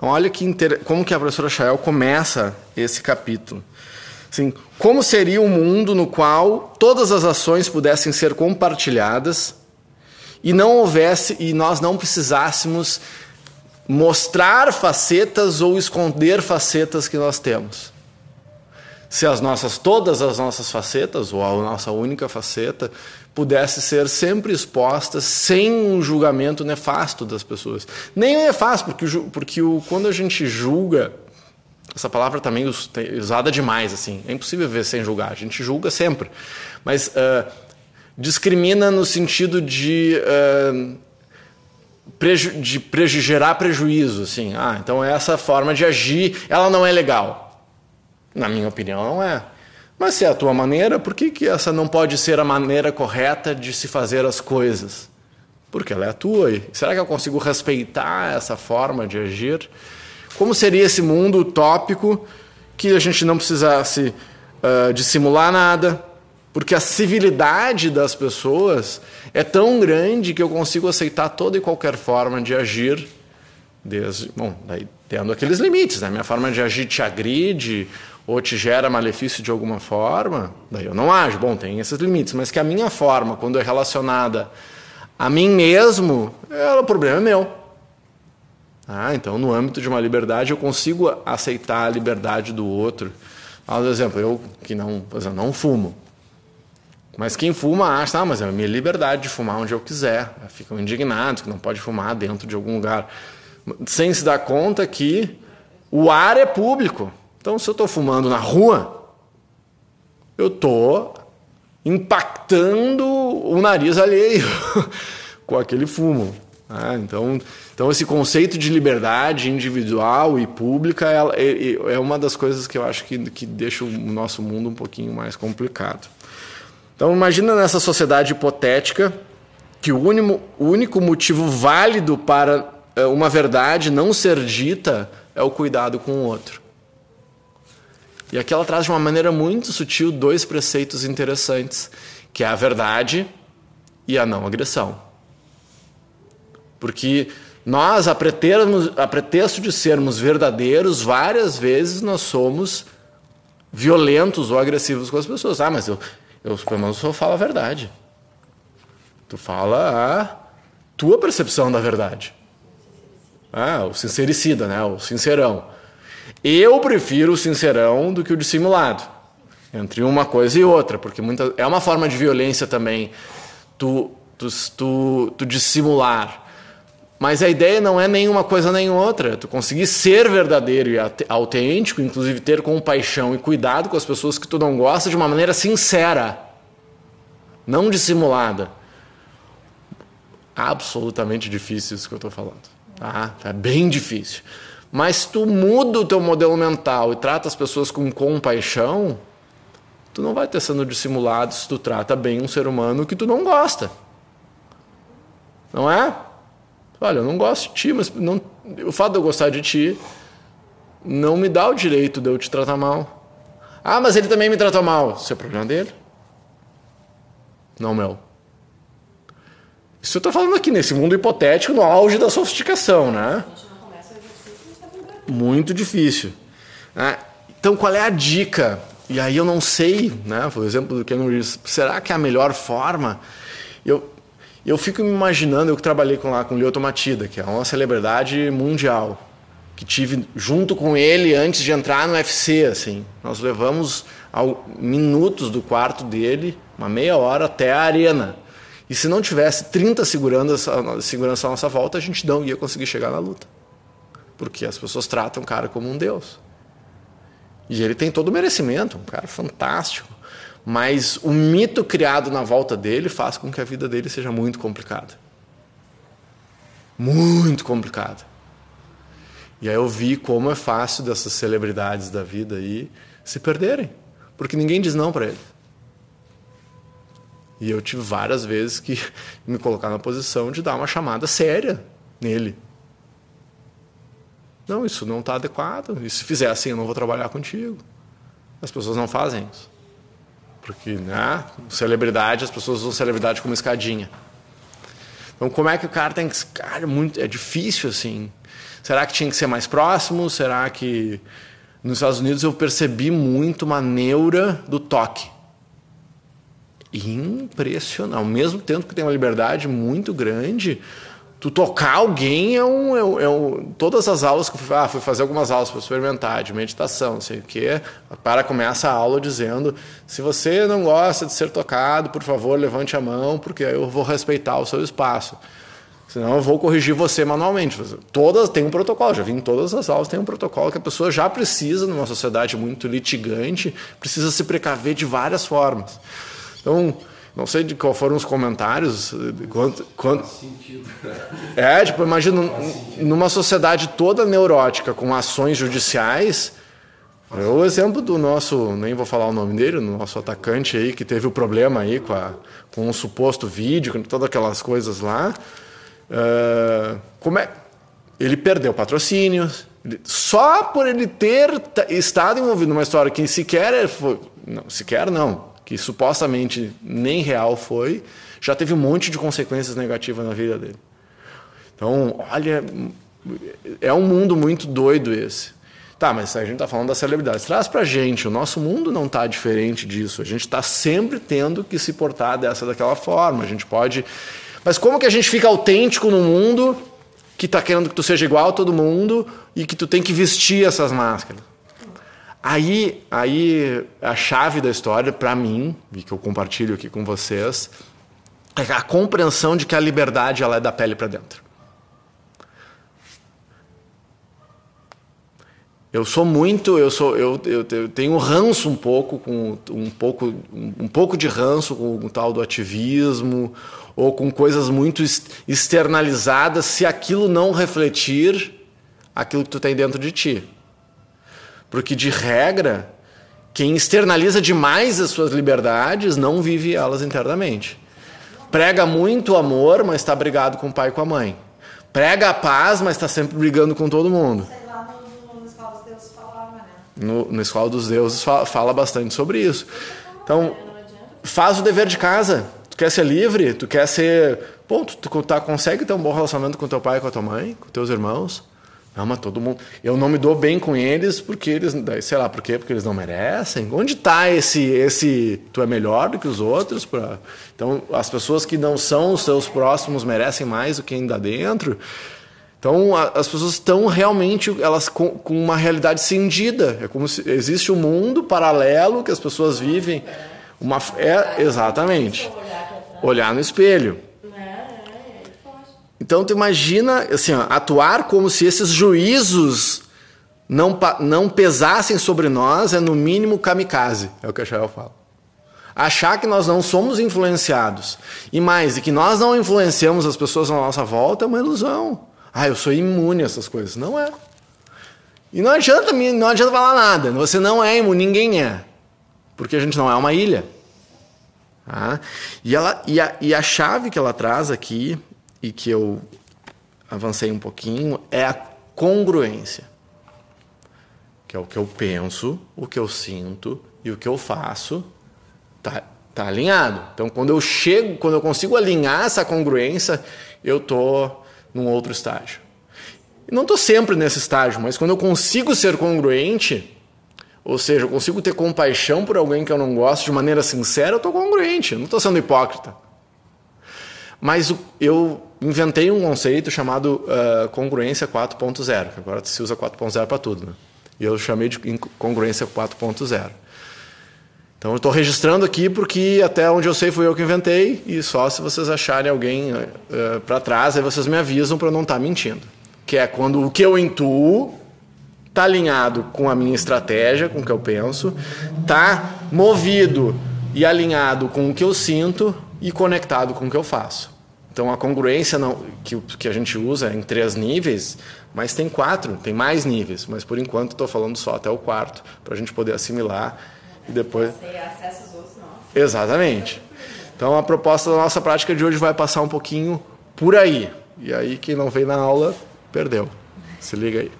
Então, olha que inter... como que a professora Chael começa esse capítulo. Assim, como seria um mundo no qual todas as ações pudessem ser compartilhadas e não houvesse e nós não precisássemos mostrar facetas ou esconder facetas que nós temos. Se as nossas todas as nossas facetas ou a nossa única faceta pudesse ser sempre expostas sem um julgamento nefasto das pessoas. Nem é nefasto, porque, porque o, quando a gente julga, essa palavra também é usada demais, assim, é impossível ver sem julgar, a gente julga sempre. Mas uh, discrimina no sentido de, uh, preju de gerar prejuízo, assim. Ah, então essa forma de agir, ela não é legal. Na minha opinião, não é. Mas se é a tua maneira, por que, que essa não pode ser a maneira correta de se fazer as coisas? Porque ela é a tua. E será que eu consigo respeitar essa forma de agir? Como seria esse mundo utópico que a gente não precisasse uh, dissimular nada, porque a civilidade das pessoas é tão grande que eu consigo aceitar toda e qualquer forma de agir, desde, bom, daí tendo aqueles limites, né? Minha forma de agir te agride ou te gera malefício de alguma forma, daí eu não ajo. Bom, tem esses limites, mas que a minha forma, quando é relacionada a mim mesmo, é, o problema é meu. Ah, então, no âmbito de uma liberdade, eu consigo aceitar a liberdade do outro. Por exemplo, eu que não, exemplo, não fumo. Mas quem fuma acha, ah, mas é a minha liberdade de fumar onde eu quiser. Ficam indignados que não pode fumar dentro de algum lugar. Sem se dar conta que o ar é público. Então, se eu estou fumando na rua, eu estou impactando o nariz alheio com aquele fumo. Ah, então, então, esse conceito de liberdade individual e pública é, é, é uma das coisas que eu acho que, que deixa o nosso mundo um pouquinho mais complicado. Então imagina nessa sociedade hipotética que o único, o único motivo válido para eh, uma verdade não ser dita é o cuidado com o outro. E aqui ela traz de uma maneira muito sutil dois preceitos interessantes, que é a verdade e a não agressão. Porque nós, a, a pretexto de sermos verdadeiros, várias vezes nós somos violentos ou agressivos com as pessoas. Ah, mas eu, eu, pelo menos, só falo a verdade. Tu fala a tua percepção da verdade. Ah, o sincericida, né? O sincerão. Eu prefiro o sincerão do que o dissimulado. Entre uma coisa e outra, porque muita, é uma forma de violência também tu, tu, tu, tu dissimular. Mas a ideia não é nenhuma coisa nem outra. Tu conseguir ser verdadeiro e autêntico, inclusive ter compaixão e cuidado com as pessoas que tu não gosta de uma maneira sincera, não dissimulada. Absolutamente difícil isso que eu estou falando. Tá? É bem difícil. Mas tu muda o teu modelo mental e trata as pessoas com compaixão, tu não vai ter sendo dissimulado se tu trata bem um ser humano que tu não gosta. Não é? Olha, eu não gosto de ti, mas não, o fato de eu gostar de ti não me dá o direito de eu te tratar mal. Ah, mas ele também me tratou mal. Isso é problema dele. Não meu. Isso eu estou falando aqui nesse mundo hipotético, no auge da sofisticação, né? Muito difícil. Ah, então, qual é a dica? E aí eu não sei, né? Por exemplo, do Ken Reeves, será que é a melhor forma? Eu, eu fico me imaginando, eu que trabalhei com lá com o Leo Tomatida, que é uma celebridade mundial, que tive junto com ele antes de entrar no UFC, assim. Nós levamos ao, minutos do quarto dele, uma meia hora até a arena. E se não tivesse 30 seguranças, segurança à nossa volta, a gente não ia conseguir chegar na luta. Porque as pessoas tratam o cara como um deus. E ele tem todo o merecimento, um cara fantástico. Mas o mito criado na volta dele faz com que a vida dele seja muito complicada. Muito complicada. E aí eu vi como é fácil dessas celebridades da vida aí se perderem, porque ninguém diz não para ele. E eu tive várias vezes que me colocar na posição de dar uma chamada séria nele. Não, isso não está adequado. E se fizer assim, eu não vou trabalhar contigo. As pessoas não fazem isso. Porque, né? Celebridade, as pessoas usam celebridade como escadinha. Então, como é que o cara tem que. Cara, muito, é difícil assim. Será que tinha que ser mais próximo? Será que. Nos Estados Unidos eu percebi muito uma neura do toque. Impressionante. Ao mesmo tempo que tem uma liberdade muito grande, tu tocar alguém é um, é um, é um, todas as aulas que fui, ah, fui fazer algumas aulas para experimentar de meditação, não sei o quê, para começa a aula dizendo se você não gosta de ser tocado, por favor levante a mão porque eu vou respeitar o seu espaço. Senão eu vou corrigir você manualmente. Todas tem um protocolo, já vi em todas as aulas tem um protocolo que a pessoa já precisa numa sociedade muito litigante, precisa se precaver de várias formas. Então, não sei de qual foram os comentários. Quanto, quanto... É, tipo, imagina numa sociedade toda neurótica, com ações judiciais. É o exemplo do nosso, nem vou falar o nome dele, o nosso atacante aí, que teve o problema aí com, a, com o suposto vídeo, com todas aquelas coisas lá. Uh, como é? Ele perdeu patrocínios. Só por ele ter estado envolvido numa história que sequer foi. Não, sequer não que supostamente nem real foi, já teve um monte de consequências negativas na vida dele. Então, olha, é um mundo muito doido esse. Tá, mas a gente está falando das celebridades. Traz para gente, o nosso mundo não está diferente disso. A gente está sempre tendo que se portar dessa daquela forma. A gente pode. Mas como que a gente fica autêntico no mundo que está querendo que tu seja igual a todo mundo e que tu tem que vestir essas máscaras? Aí, aí a chave da história, para mim, e que eu compartilho aqui com vocês, é a compreensão de que a liberdade ela é da pele para dentro. Eu sou muito, eu sou, eu, eu, eu, tenho ranço um pouco com um pouco, um pouco de ranço com o tal do ativismo ou com coisas muito externalizadas se aquilo não refletir aquilo que tu tem dentro de ti. Porque, de regra, quem externaliza demais as suas liberdades não vive elas internamente. Prega muito amor, mas está brigado com o pai e com a mãe. Prega a paz, mas está sempre brigando com todo mundo. No, no Escola dos Deuses fala, fala bastante sobre isso. Então, faz o dever de casa. Tu quer ser livre? Tu quer ser. Pô, tu, tu tá, consegue ter um bom relacionamento com teu pai com a tua mãe, com teus irmãos. Mas todo mundo. Eu não me dou bem com eles porque eles. Sei lá por quê? Porque eles não merecem. Onde está esse. esse Tu é melhor do que os outros? Pra... Então, as pessoas que não são os seus próximos merecem mais do que ainda dentro. Então, a, as pessoas estão realmente elas com, com, uma realidade cindida. É como se existe um mundo paralelo que as pessoas vivem. Uma, é, exatamente. Olhar no espelho. Então tu imagina assim, ó, atuar como se esses juízos não, não pesassem sobre nós é no mínimo kamikaze, é o que a Shael fala. Achar que nós não somos influenciados e mais, e que nós não influenciamos as pessoas à nossa volta é uma ilusão. Ah, eu sou imune a essas coisas. Não é. E não adianta, não adianta falar nada. Você não é imune, ninguém é. Porque a gente não é uma ilha. Tá? E, ela, e, a, e a chave que ela traz aqui e que eu avancei um pouquinho é a congruência. Que é o que eu penso, o que eu sinto e o que eu faço tá, tá alinhado. Então, quando eu chego, quando eu consigo alinhar essa congruência, eu tô num outro estágio. não estou sempre nesse estágio, mas quando eu consigo ser congruente, ou seja, eu consigo ter compaixão por alguém que eu não gosto de maneira sincera, eu estou congruente, eu não estou sendo hipócrita. Mas eu inventei um conceito chamado uh, congruência 4.0, que agora se usa 4.0 para tudo. Né? E eu chamei de congruência 4.0. Então eu estou registrando aqui porque até onde eu sei foi eu que inventei e só se vocês acharem alguém uh, eh, para trás aí vocês me avisam para não estar tá mentindo. Que é quando o que eu intuo está alinhado com a minha estratégia, com o que eu penso, está movido e alinhado com o que eu sinto e conectado com o que eu faço. Então a congruência não, que, que a gente usa em três níveis, mas tem quatro, tem mais níveis, mas por enquanto estou falando só até o quarto, para a gente poder assimilar e depois. Você acessa os outros, não. Exatamente. Então a proposta da nossa prática de hoje vai passar um pouquinho por aí. E aí quem não veio na aula, perdeu. Se liga aí.